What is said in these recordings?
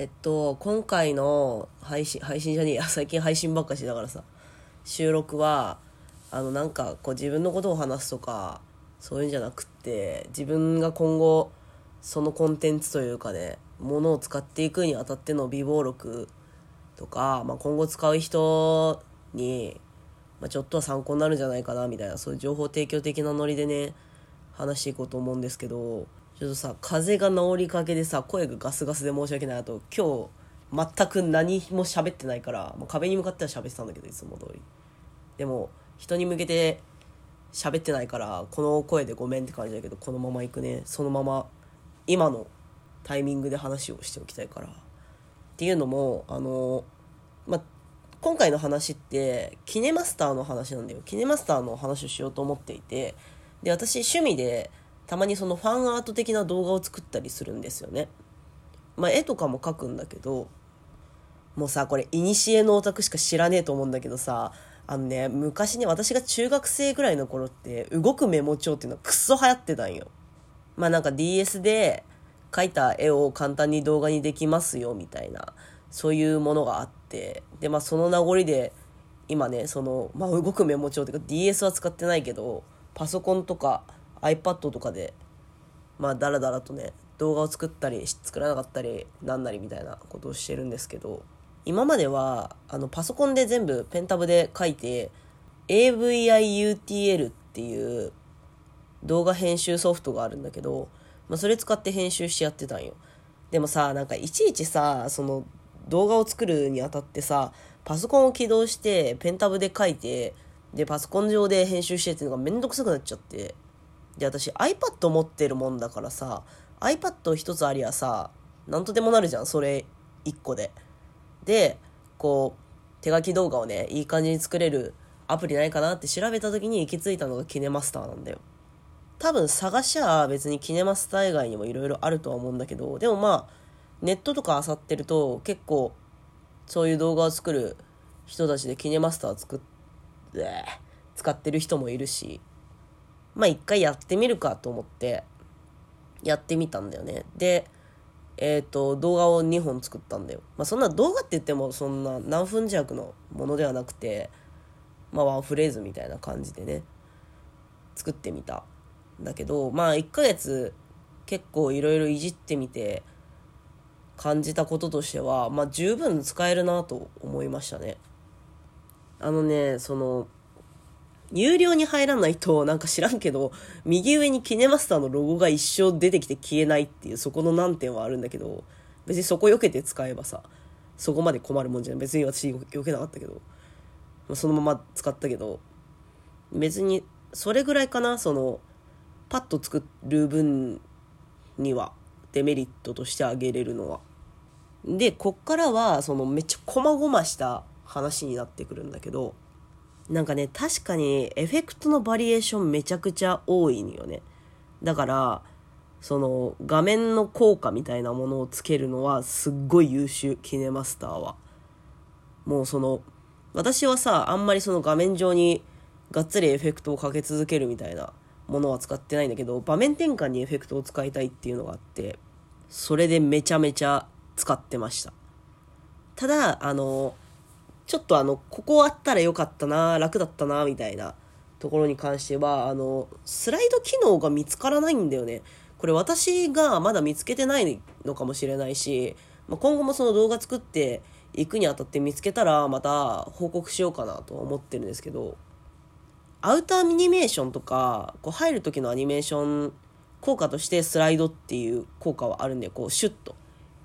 えっと、今回の配信、配信じゃねえ、最近配信ばっかしだからさ、収録は、あの、なんか、こう自分のことを話すとか、そういうんじゃなくって、自分が今後、そのコンテンツというかね、ものを使っていくにあたっての備忘録とか、まあ、今後使う人に、まあ、ちょっとは参考になるんじゃないかな、みたいな、そういう情報提供的なノリでね、話していこうと思うんですけど、ちょっとさ、風邪が治りかけでさ、声がガスガスで申し訳ない。あと、今日、全く何も喋ってないから、もう壁に向かっては喋ってたんだけど、いつも通り。でも、人に向けて喋ってないから、この声でごめんって感じだけど、このまま行くね。そのまま、今のタイミングで話をしておきたいから。っていうのも、あの、ま、今回の話って、キネマスターの話なんだよ。キネマスターの話をしようと思っていて、で、私趣味で、たまにそのファンアート的な動画を作ったりするんですよね。まあ、絵とかも描くんだけど、もうさ、これ、いにしえのオタクしか知らねえと思うんだけどさ、あのね、昔ね、私が中学生ぐらいの頃って、動くメモ帳っていうのはくっそ流行ってたんよ。まあなんか DS で描いた絵を簡単に動画にできますよ、みたいな、そういうものがあって、で、まあその名残で、今ね、その、まあ動くメモ帳っていうか DS は使ってないけど、パソコンとか iPad とかで、まあダラダラとね、動画を作ったり、作らなかったり、なんなりみたいなことをしてるんですけど、今までは、あの、パソコンで全部ペンタブで書いて、AVIUTL っていう動画編集ソフトがあるんだけど、まあそれ使って編集してやってたんよ。でもさ、なんかいちいちさ、その動画を作るにあたってさ、パソコンを起動して、ペンタブで書いて、で、パソコン上で編集してっていうのがめんどくさくなっちゃって。で、私 iPad 持ってるもんだからさ、iPad 一つありゃさ、なんとでもなるじゃん、それ一個で。で、こう、手書き動画をね、いい感じに作れるアプリないかなって調べた時に行き着いたのがキネマスターなんだよ。多分探しゃ別にキネマスター以外にもいろいろあるとは思うんだけど、でもまあ、ネットとか漁ってると結構、そういう動画を作る人たちでキネマスター作って、使ってる人もいるし、まあ一回やってみるかと思って、やってみたんだよね。で、えっ、と、動画を2本作ったんだよ。まあそんな動画って言ってもそんな何分弱のものではなくて、まあワンフレーズみたいな感じでね、作ってみた。んだけど、まあ1ヶ月結構いろいろいじってみて感じたこととしては、まあ十分使えるなと思いましたね。あのね、その、有料に入らないと、なんか知らんけど、右上にキネマスターのロゴが一生出てきて消えないっていう、そこの難点はあるんだけど、別にそこ避けて使えばさ、そこまで困るもんじゃない。別に私避けなかったけど、そのまま使ったけど、別に、それぐらいかな、その、パッと作る分には、デメリットとして挙げれるのは。で、こっからは、その、めっちゃ細々した話になってくるんだけど、なんかね、確かにエフェクトのバリエーションめちゃくちゃ多いんよね。だから、その画面の効果みたいなものをつけるのはすっごい優秀、キネマスターは。もうその、私はさ、あんまりその画面上にがっつりエフェクトをかけ続けるみたいなものは使ってないんだけど、場面転換にエフェクトを使いたいっていうのがあって、それでめちゃめちゃ使ってました。ただ、あの、ちょっとあの、ここあったらよかったな、楽だったな、みたいなところに関しては、あの、スライド機能が見つからないんだよね。これ私がまだ見つけてないのかもしれないし、まあ、今後もその動画作っていくにあたって見つけたらまた報告しようかなとは思ってるんですけど、アウターアニメーションとか、こう入る時のアニメーション効果としてスライドっていう効果はあるんで、こうシュッと、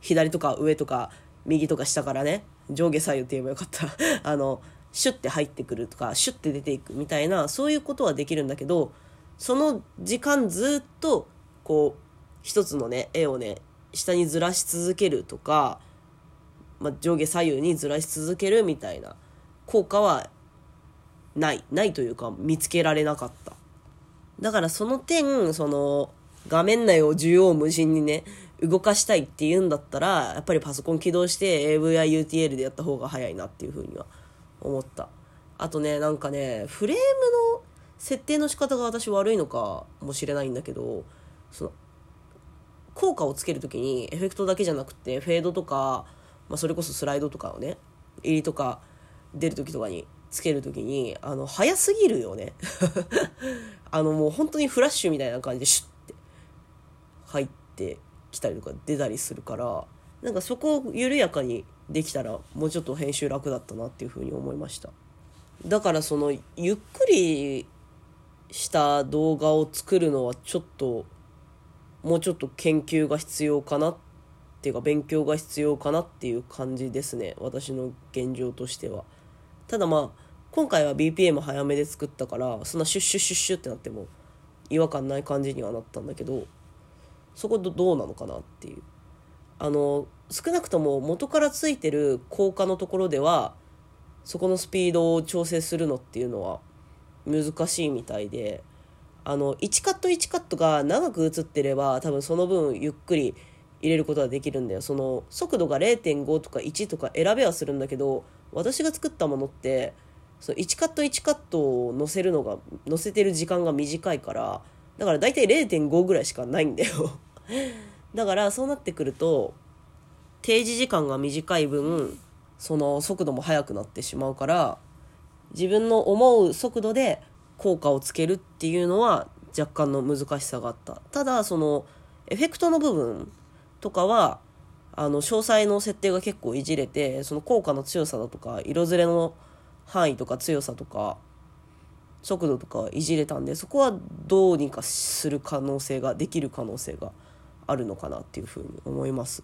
左とか上とか右とか下からね、上下左右って言えばよかった。あの、シュッて入ってくるとか、シュッて出ていくみたいな、そういうことはできるんだけど、その時間ずっと、こう、一つのね、絵をね、下にずらし続けるとか、まあ、上下左右にずらし続けるみたいな効果はない。ないというか、見つけられなかった。だからその点、その、画面内を縦横無尽にね、動かしたいっていうんだったら、やっぱりパソコン起動して AVIUTL でやった方が早いなっていうふうには思った。あとね、なんかね、フレームの設定の仕方が私悪いのかもしれないんだけど、その、効果をつける時にエフェクトだけじゃなくてフェードとか、まあ、それこそスライドとかをね入りとか出る時とかにつける時にあの早すぎるよね あのもう本当にフラッシュみたいな感じでシュッて入ってきたりとか出たりするからなんかそこを緩やかにできたらもうちょっと編集楽だったなっていうふうに思いました。だからそのゆっくりした動画を作るのはちょっともうちょっと研究が必要かなっていうか勉強が必要かなっていう感じですね。私の現状としては。ただまあ今回は BPM 早めで作ったからそんなシュッシュッシュッシュってなっても違和感ない感じにはなったんだけどそこどうなのかなっていう。あの少なくとも元からついてる効果のところではそこのスピードを調整するのっていうのは難しいみたいであの1カット1カットが長く映ってれば多分その分ゆっくり入れることができるんだよ。その速度が0.5とか1とか選べはするんだけど私が作ったものってその1カット1カットを載せるのが載せてる時間が短いからだから大体0.5ぐらいしかないんだよ。だからそうなってくると定時時間が短い分その速度も速くなってしまうから自分の思う速度で効果をつけるっていうのは若干の難しさがあった。ただそのエフェクトの部分とかはあの詳細の設定が結構いじれてその効果の強さだとか色ずれの範囲とか強さとか速度とかいじれたんでそこはどうにかする可能性ができる可能性があるのかなっていうふうに思います。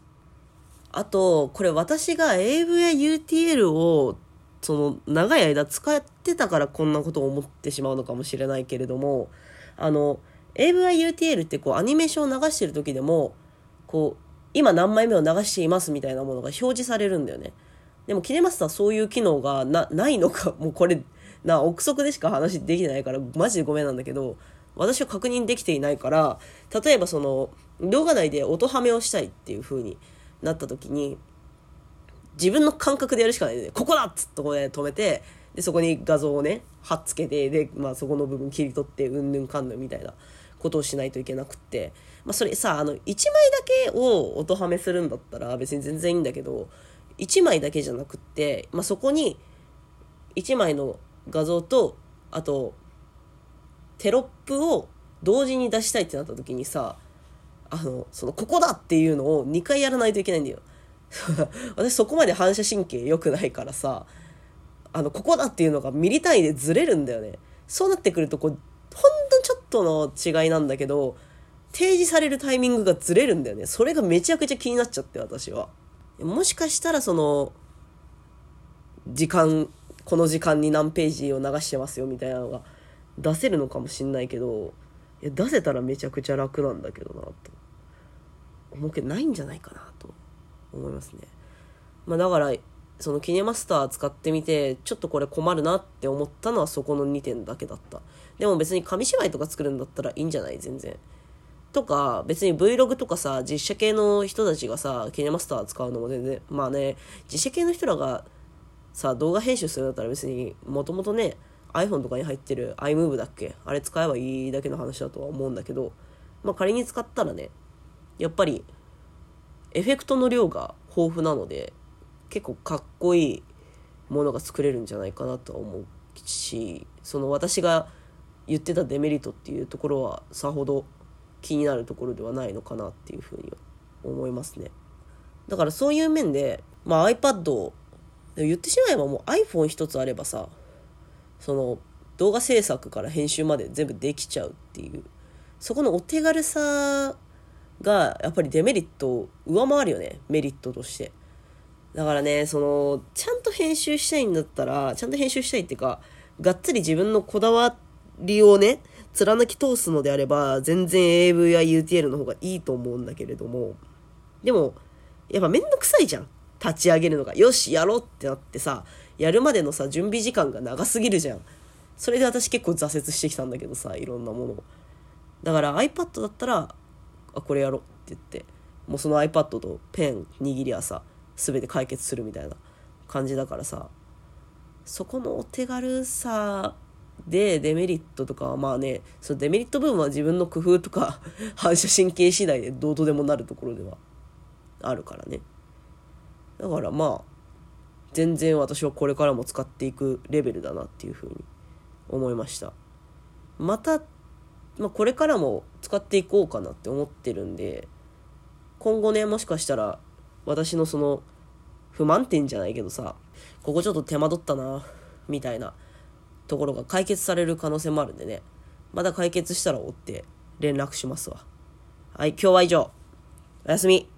あとこれ私が AV や UTL をその長い間使ってたからこんなことを思ってしまうのかもしれないけれどもあの AVIUTL ってこうアニメーションを流してる時でもこう今何枚目を流していますみたいなものが表示されるんだよねでもキネマスターそういう機能がなないのかもうこれな憶測でしか話できてないからマジでごめんなんだけど私は確認できていないから例えばその動画内で音ハメをしたいっていう風になった時に自分の感覚でやるしかないで、ここだっつっとこで止めて、で、そこに画像をね、貼っつけて、で、まあそこの部分切り取って、うんぬんかんぬんみたいなことをしないといけなくって、まあそれさ、あの、1枚だけを音はめするんだったら別に全然いいんだけど、1枚だけじゃなくって、まあそこに1枚の画像と、あと、テロップを同時に出したいってなった時にさ、あの、その、ここだっていうのを2回やらないといけないんだよ。私そこまで反射神経良くないからさ、あの、ここだっていうのがミリ単位でずれるんだよね。そうなってくると、こう、ほんとちょっとの違いなんだけど、提示されるタイミングがずれるんだよね。それがめちゃくちゃ気になっちゃって、私は。もしかしたらその、時間、この時間に何ページを流してますよみたいなのが出せるのかもしんないけど、いや出せたらめちゃくちゃ楽なんだけどな、と思うけどないんじゃないかな、と。思いますね。まあ、だから、そのキネマスター使ってみて、ちょっとこれ困るなって思ったのはそこの2点だけだった。でも別に紙芝居とか作るんだったらいいんじゃない？全然。とか、別に Vlog とかさ、実写系の人たちがさ、キネマスター使うのも全然、まあね、実写系の人らがさ、動画編集するんだったら別に、もともとね、iPhone とかに入ってる iMove だっけ？あれ使えばいいだけの話だとは思うんだけど、まあ仮に使ったらね、やっぱりエフェクトの量が豊富なので結構かっこいいものが作れるんじゃないかなとは思うしその私が言ってたデメリットっていうところはさほど気になるところではないのかなっていうふうに思いますね。だからそういう面で、まあ、iPad を言ってしまえばもう iPhone 一つあればさその動画制作から編集まで全部できちゃうっていう。そこのお手軽さがやっぱりデメリットを上回るよね。メリットとして。だからねそのちゃんと編集したいんだったらちゃんと編集したいっていうかがっつり自分のこだわりをね貫き通すのであれば全然 AV や UTL の方がいいと思うんだけれども。でもやっぱめんどくさいじゃん。立ち上げるのがよしやろうってなってさやるまでのさ準備時間が長すぎるじゃんそれで私結構挫折してきたんだけどさいろんなものだから iPad だったらあこれやろうって言ってもうその iPad とペン握り朝全て解決するみたいな感じだからさそこのお手軽さで、デメリットとかはまあね、そのデメリット部分は自分の工夫とか反射神経次第でどうとでもなるところではあるからね。だからまあ、全然私はこれからも使っていくレベルだなっていうふうに思いました。また、まあ、これからも使っていこうかなって思ってるんで、今後ね、もしかしたら私のその不満点じゃないけどさ、ここちょっと手間取ったな、みたいなところが解決される可能性もあるんでね。まだ解決したら追って連絡しますわ。はい、今日は以上。おやすみ。